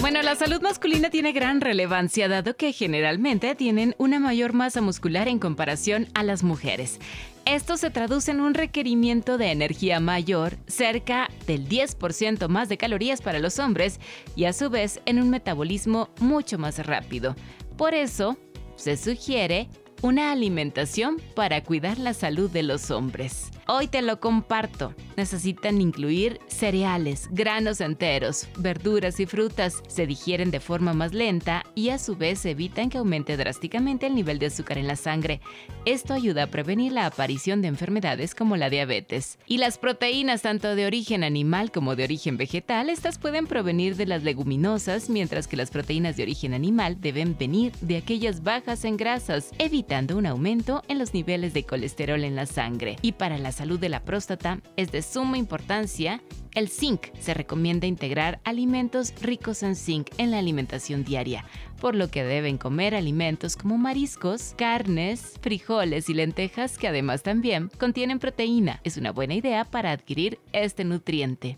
Bueno, la salud masculina tiene gran relevancia dado que generalmente tienen una mayor masa muscular en comparación a las mujeres. Esto se traduce en un requerimiento de energía mayor, cerca del 10% más de calorías para los hombres y a su vez en un metabolismo mucho más rápido. Por eso, se sugiere una alimentación para cuidar la salud de los hombres. Hoy te lo comparto. Necesitan incluir cereales, granos enteros, verduras y frutas. Se digieren de forma más lenta y a su vez evitan que aumente drásticamente el nivel de azúcar en la sangre. Esto ayuda a prevenir la aparición de enfermedades como la diabetes. Y las proteínas tanto de origen animal como de origen vegetal, estas pueden provenir de las leguminosas, mientras que las proteínas de origen animal deben venir de aquellas bajas en grasas, un aumento en los niveles de colesterol en la sangre. Y para las salud de la próstata es de suma importancia el zinc. Se recomienda integrar alimentos ricos en zinc en la alimentación diaria, por lo que deben comer alimentos como mariscos, carnes, frijoles y lentejas que además también contienen proteína. Es una buena idea para adquirir este nutriente.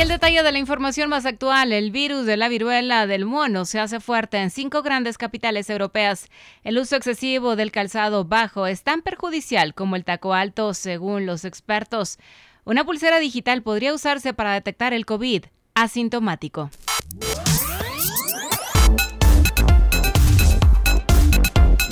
Aquí el detalle de la información más actual. El virus de la viruela del mono se hace fuerte en cinco grandes capitales europeas. El uso excesivo del calzado bajo es tan perjudicial como el taco alto, según los expertos. Una pulsera digital podría usarse para detectar el COVID asintomático.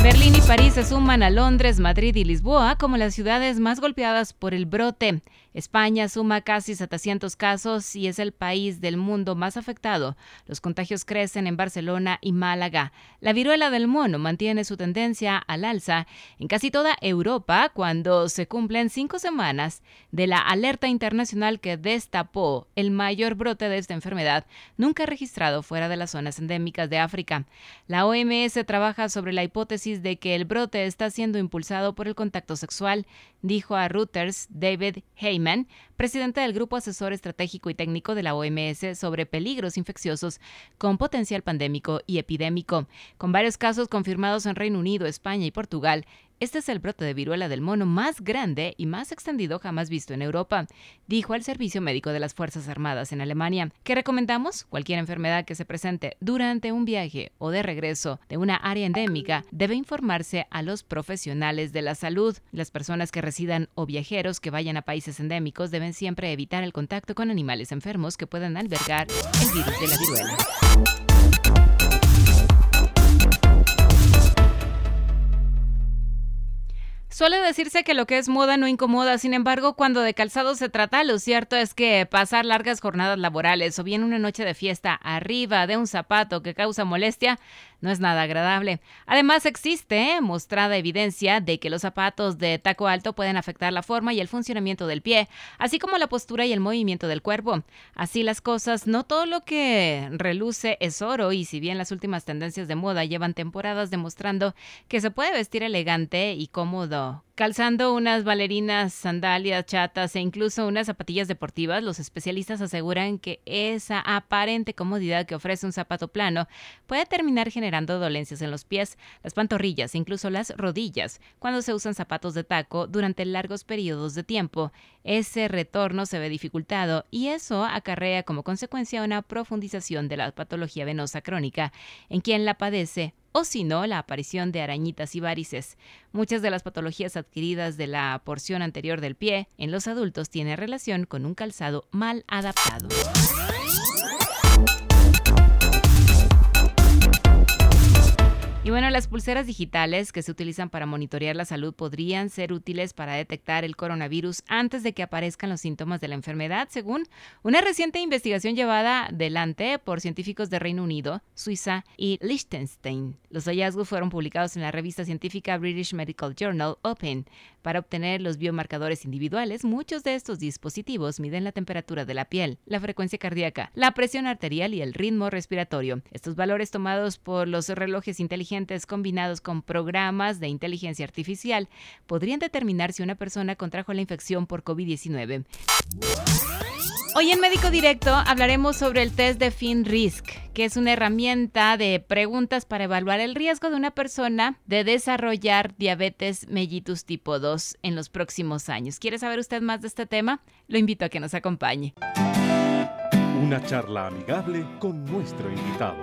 Berlín y París se suman a Londres, Madrid y Lisboa como las ciudades más golpeadas por el brote. España suma casi 700 casos y es el país del mundo más afectado. Los contagios crecen en Barcelona y Málaga. La viruela del mono mantiene su tendencia al alza en casi toda Europa cuando se cumplen cinco semanas de la alerta internacional que destapó el mayor brote de esta enfermedad nunca registrado fuera de las zonas endémicas de África. La OMS trabaja sobre la hipótesis de que el brote está siendo impulsado por el contacto sexual, dijo a Reuters David Heyman, presidente del Grupo Asesor Estratégico y Técnico de la OMS sobre peligros infecciosos con potencial pandémico y epidémico. Con varios casos confirmados en Reino Unido, España y Portugal, este es el brote de viruela del mono más grande y más extendido jamás visto en Europa, dijo el Servicio Médico de las Fuerzas Armadas en Alemania. ¿Qué recomendamos? Cualquier enfermedad que se presente durante un viaje o de regreso de una área endémica debe informarse a los profesionales de la salud. Las personas que residan o viajeros que vayan a países endémicos deben siempre evitar el contacto con animales enfermos que puedan albergar el virus de la viruela. Suele decirse que lo que es moda no incomoda, sin embargo, cuando de calzado se trata, lo cierto es que pasar largas jornadas laborales o bien una noche de fiesta arriba de un zapato que causa molestia no es nada agradable. Además, existe mostrada evidencia de que los zapatos de taco alto pueden afectar la forma y el funcionamiento del pie, así como la postura y el movimiento del cuerpo. Así las cosas, no todo lo que reluce es oro y si bien las últimas tendencias de moda llevan temporadas demostrando que se puede vestir elegante y cómodo Calzando unas bailarinas, sandalias, chatas e incluso unas zapatillas deportivas, los especialistas aseguran que esa aparente comodidad que ofrece un zapato plano puede terminar generando dolencias en los pies, las pantorrillas e incluso las rodillas. Cuando se usan zapatos de taco durante largos periodos de tiempo, ese retorno se ve dificultado y eso acarrea como consecuencia una profundización de la patología venosa crónica en quien la padece o si no, la aparición de arañitas y varices. Muchas de las patologías adquiridas de la porción anterior del pie en los adultos tienen relación con un calzado mal adaptado. Y bueno, las pulseras digitales que se utilizan para monitorear la salud podrían ser útiles para detectar el coronavirus antes de que aparezcan los síntomas de la enfermedad, según una reciente investigación llevada adelante por científicos de Reino Unido, Suiza y Liechtenstein. Los hallazgos fueron publicados en la revista científica British Medical Journal Open. Para obtener los biomarcadores individuales, muchos de estos dispositivos miden la temperatura de la piel, la frecuencia cardíaca, la presión arterial y el ritmo respiratorio. Estos valores tomados por los relojes inteligentes combinados con programas de inteligencia artificial podrían determinar si una persona contrajo la infección por COVID-19. Hoy en Médico Directo hablaremos sobre el test de FinRisk, que es una herramienta de preguntas para evaluar el riesgo de una persona de desarrollar diabetes mellitus tipo 2 en los próximos años. ¿Quiere saber usted más de este tema? Lo invito a que nos acompañe. Una charla amigable con nuestro invitado.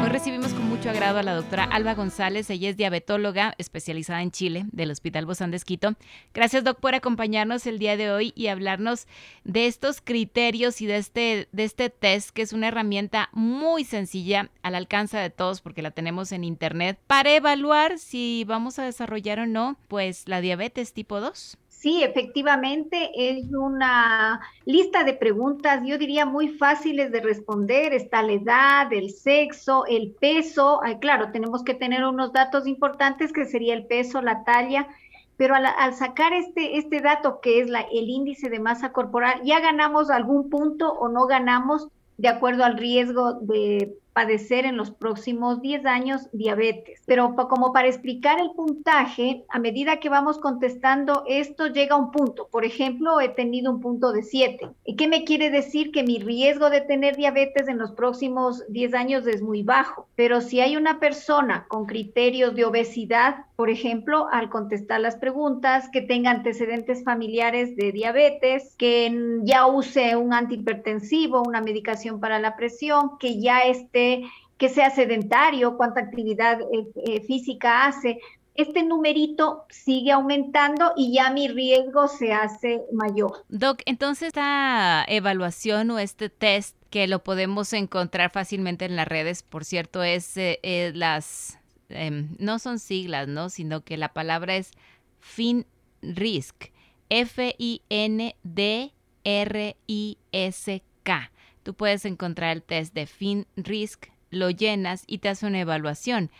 Hoy recibimos con mucho agrado a la doctora Alba González. Ella es diabetóloga especializada en Chile del Hospital Bozán de Esquito. Gracias, doc, por acompañarnos el día de hoy y hablarnos de estos criterios y de este, de este test, que es una herramienta muy sencilla al alcance de todos porque la tenemos en internet para evaluar si vamos a desarrollar o no, pues la diabetes tipo 2. Sí, efectivamente, es una lista de preguntas, yo diría muy fáciles de responder. Está la edad, el sexo, el peso. claro, tenemos que tener unos datos importantes que sería el peso, la talla, pero al, sacar este, este dato que es la, el índice de masa corporal, ya ganamos algún punto o no ganamos de acuerdo al riesgo de padecer en los próximos 10 años diabetes. Pero como para explicar el puntaje, a medida que vamos contestando esto llega un punto. Por ejemplo, he tenido un punto de 7. ¿Y qué me quiere decir? Que mi riesgo de tener diabetes en los próximos 10 años es muy bajo. Pero si hay una persona con criterios de obesidad, por ejemplo, al contestar las preguntas, que tenga antecedentes familiares de diabetes, que ya use un antihipertensivo, una medicación para la presión, que ya esté que sea sedentario, cuánta actividad eh, eh, física hace. Este numerito sigue aumentando y ya mi riesgo se hace mayor. Doc, entonces esta evaluación o este test que lo podemos encontrar fácilmente en las redes, por cierto, es eh, las, em, no son siglas, ¿no? Sino que la palabra es FinRisk, F-I-N-D-R-I-S-K. Tú puedes encontrar el test de FinRisk, lo llenas y te hace una evaluación.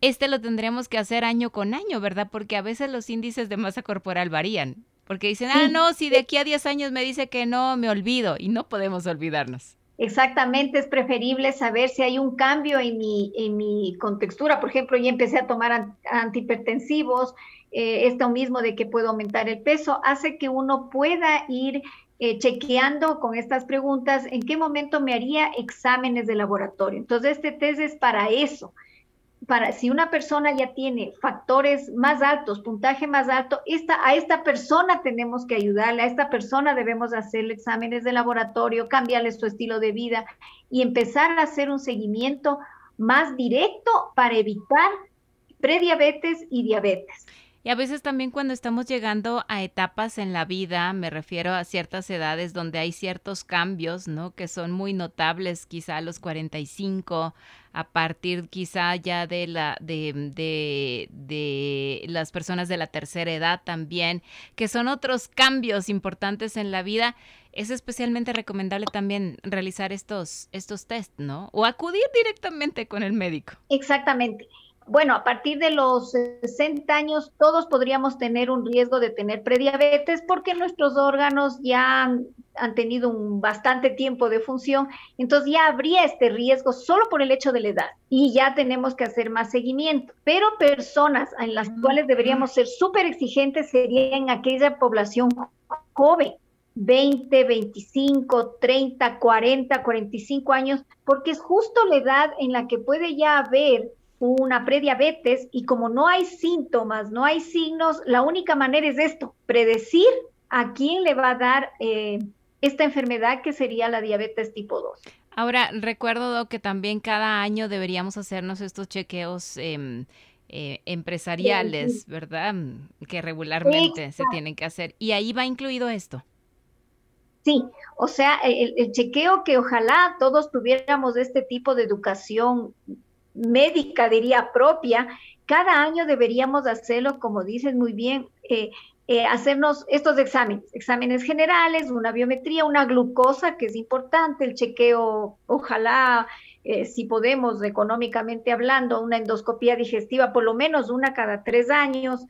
Este lo tendremos que hacer año con año, ¿verdad? Porque a veces los índices de masa corporal varían. Porque dicen, ah, no, si de aquí a 10 años me dice que no, me olvido. Y no podemos olvidarnos. Exactamente, es preferible saber si hay un cambio en mi, en mi contextura. Por ejemplo, ya empecé a tomar antihipertensivos, eh, esto mismo de que puedo aumentar el peso, hace que uno pueda ir eh, chequeando con estas preguntas en qué momento me haría exámenes de laboratorio. Entonces, este test es para eso. Para si una persona ya tiene factores más altos, puntaje más alto, esta, a esta persona tenemos que ayudarle, a esta persona debemos hacerle exámenes de laboratorio, cambiarle su estilo de vida y empezar a hacer un seguimiento más directo para evitar prediabetes y diabetes. Y a veces también cuando estamos llegando a etapas en la vida, me refiero a ciertas edades donde hay ciertos cambios, ¿no? Que son muy notables, quizá a los 45, a partir quizá ya de la de, de, de las personas de la tercera edad también, que son otros cambios importantes en la vida es especialmente recomendable también realizar estos, estos test, ¿no? O acudir directamente con el médico. Exactamente bueno, a partir de los 60 años todos podríamos tener un riesgo de tener prediabetes porque nuestros órganos ya han, tenido un bastante tiempo de función, entonces ya habría este riesgo solo por el hecho de la edad y ya tenemos que hacer más seguimiento. Pero personas en las cuales deberíamos ser súper exigentes serían aquella población joven, 20, 25, 30, 40, 45 años, porque es justo la edad en la que puede ya haber una prediabetes y como no hay síntomas, no hay signos, la única manera es esto, predecir a quién le va a dar eh, esta enfermedad que sería la diabetes tipo 2. Ahora, recuerdo que también cada año deberíamos hacernos estos chequeos em, eh, empresariales, ¿verdad? Que regularmente se tienen que hacer. Y ahí va incluido esto. Sí, o sea, el, chequeo que ojalá todos tuviéramos este tipo de educación médica, diría, propia, cada año deberíamos hacerlo, como dices muy bien, eh, eh, hacernos estos exámenes, exámenes generales, una biometría, una glucosa, que es importante, el chequeo, ojalá, eh, si podemos, económicamente hablando, una endoscopía digestiva, por lo menos una cada tres años,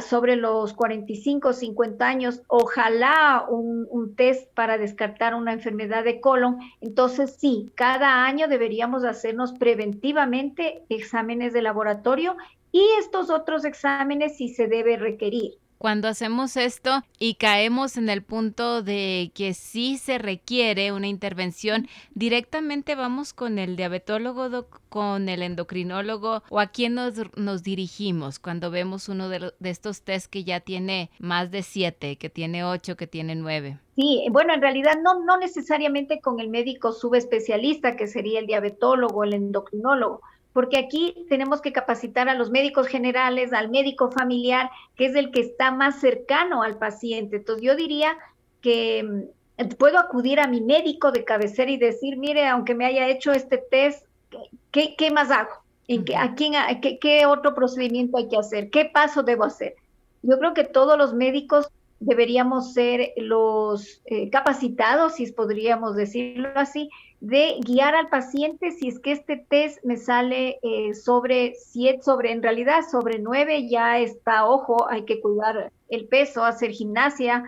sobre los 45, 50 años, ojalá un, un, test para descartar una enfermedad de colon. Entonces, sí, cada año deberíamos hacernos preventivamente exámenes de laboratorio y estos otros exámenes si se debe requerir. Cuando hacemos esto y caemos en el punto de que sí se requiere una intervención, directamente vamos con el diabetólogo, con el endocrinólogo o a quién nos, nos dirigimos cuando vemos uno de, de, estos test que ya tiene más de siete, que tiene ocho, que tiene nueve. Sí, bueno, en realidad no, no necesariamente con el médico subespecialista, que sería el diabetólogo, el endocrinólogo porque aquí tenemos que capacitar a los médicos generales, al médico familiar, que es el que está más cercano al paciente. Entonces yo diría que mm, puedo acudir a mi médico de cabecera y decir, mire, aunque me haya hecho este test, ¿qué, qué más hago? ¿En qué, a quién, qué, qué otro procedimiento hay que hacer? ¿Qué paso debo hacer? Yo creo que todos los médicos deberíamos ser los eh, capacitados, si podríamos decirlo así, de guiar al paciente si es que este test me sale eh, sobre 7, sobre en realidad sobre 9 ya está, ojo, hay que cuidar el peso, hacer gimnasia.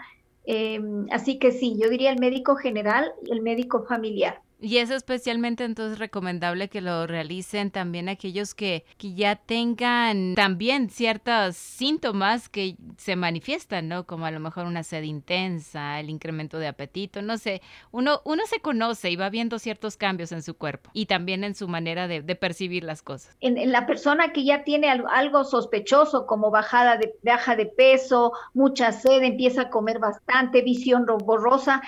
Eh, así que sí, yo diría el médico general y el médico familiar. Y es especialmente entonces recomendable que lo realicen también aquellos que, que ya tengan también ciertos síntomas que se manifiestan, ¿no? Como a lo mejor una sed intensa, el incremento de apetito, no sé. Uno, uno se conoce y va viendo ciertos cambios en su cuerpo y también en su manera de, de percibir las cosas. En, en, la persona que ya tiene algo sospechoso como bajada de, baja de peso, mucha sed, empieza a comer bastante, visión borrosa,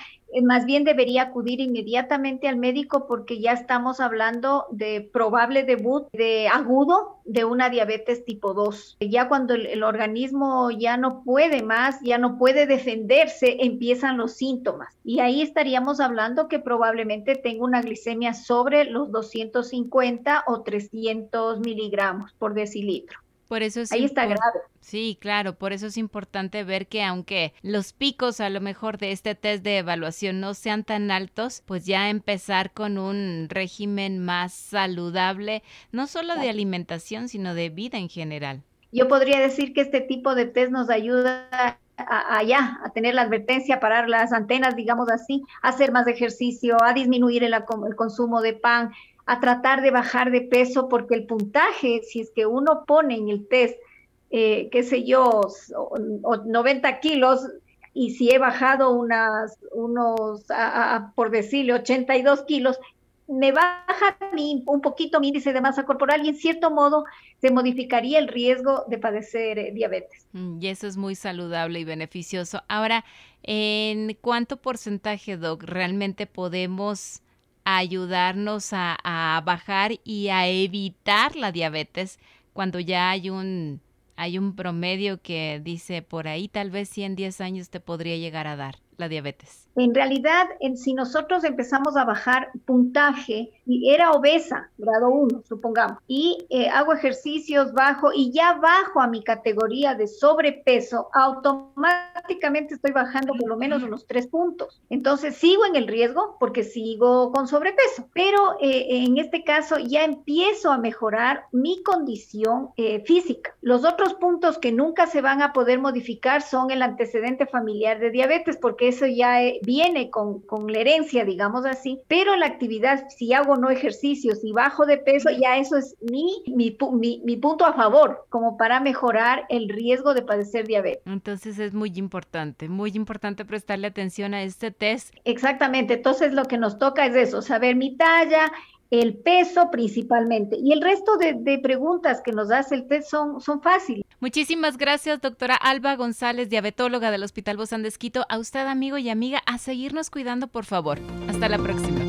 más bien debería acudir inmediatamente al médico porque ya estamos hablando de probable debut de agudo de una diabetes tipo 2. Ya cuando el, el, organismo ya no puede más, ya no puede defenderse, empiezan los síntomas. Y ahí estaríamos hablando que probablemente tenga una glicemia sobre los 250 o 300 miligramos por decilitro. Por eso es Ahí está grave. Sí, claro, por eso es importante ver que aunque los picos a lo mejor de este test de evaluación no sean tan altos, pues ya empezar con un régimen más saludable, no solo de alimentación, sino de vida en general. Yo podría decir que este tipo de test nos ayuda allá, a, a, tener la advertencia, a parar las antenas, digamos así, a hacer más ejercicio, a disminuir el, el consumo de pan, a tratar de bajar de peso, porque el puntaje, si es que uno pone en el test, eh, qué sé yo, 90 kilos, y si he bajado unas, unos, a, por decirle, 82 kilos, me baja mi, un poquito mi índice de masa corporal y en cierto modo se modificaría el riesgo de padecer eh, diabetes. Y eso es muy saludable y beneficioso. Ahora, ¿en cuánto porcentaje, Doc, realmente podemos ayudarnos a, a, bajar y a evitar la diabetes cuando ya hay un, hay un promedio que dice por ahí tal vez 100, 10 años te podría llegar a dar la diabetes? En realidad, en, si nosotros empezamos a bajar puntaje, y era obesa, grado 1, supongamos, y eh, hago ejercicios bajo y ya bajo a mi categoría de sobrepeso, automáticamente estoy bajando por lo menos unos tres puntos. Entonces, sigo en el riesgo porque sigo con sobrepeso, pero eh, en este caso ya empiezo a mejorar mi condición eh, física. Los otros puntos que nunca se van a poder modificar son el antecedente familiar de diabetes, porque eso ya viene con, con la herencia, digamos así, pero la actividad, si hago no ejercicios y bajo de peso, ya eso es mi, mi, mi, mi, punto a favor, como para mejorar el riesgo de padecer diabetes. Entonces es muy importante, muy importante prestarle atención a este test. Exactamente, entonces lo que nos toca es eso, saber mi talla, el peso principalmente. Y el resto de, de, preguntas que nos hace el test son, son fáciles. Muchísimas gracias, doctora Alba González, diabetóloga del Hospital Bozán de Esquito. A usted, amigo y amiga, a seguirnos cuidando, por favor. Hasta la próxima.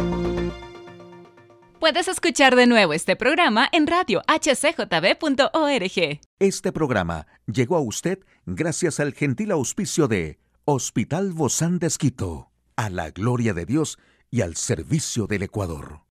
Puedes escuchar de nuevo este programa en radio hcjb.org. Este programa llegó a usted gracias al gentil auspicio de Hospital Bozán de Esquito, a la gloria de Dios y al servicio del Ecuador.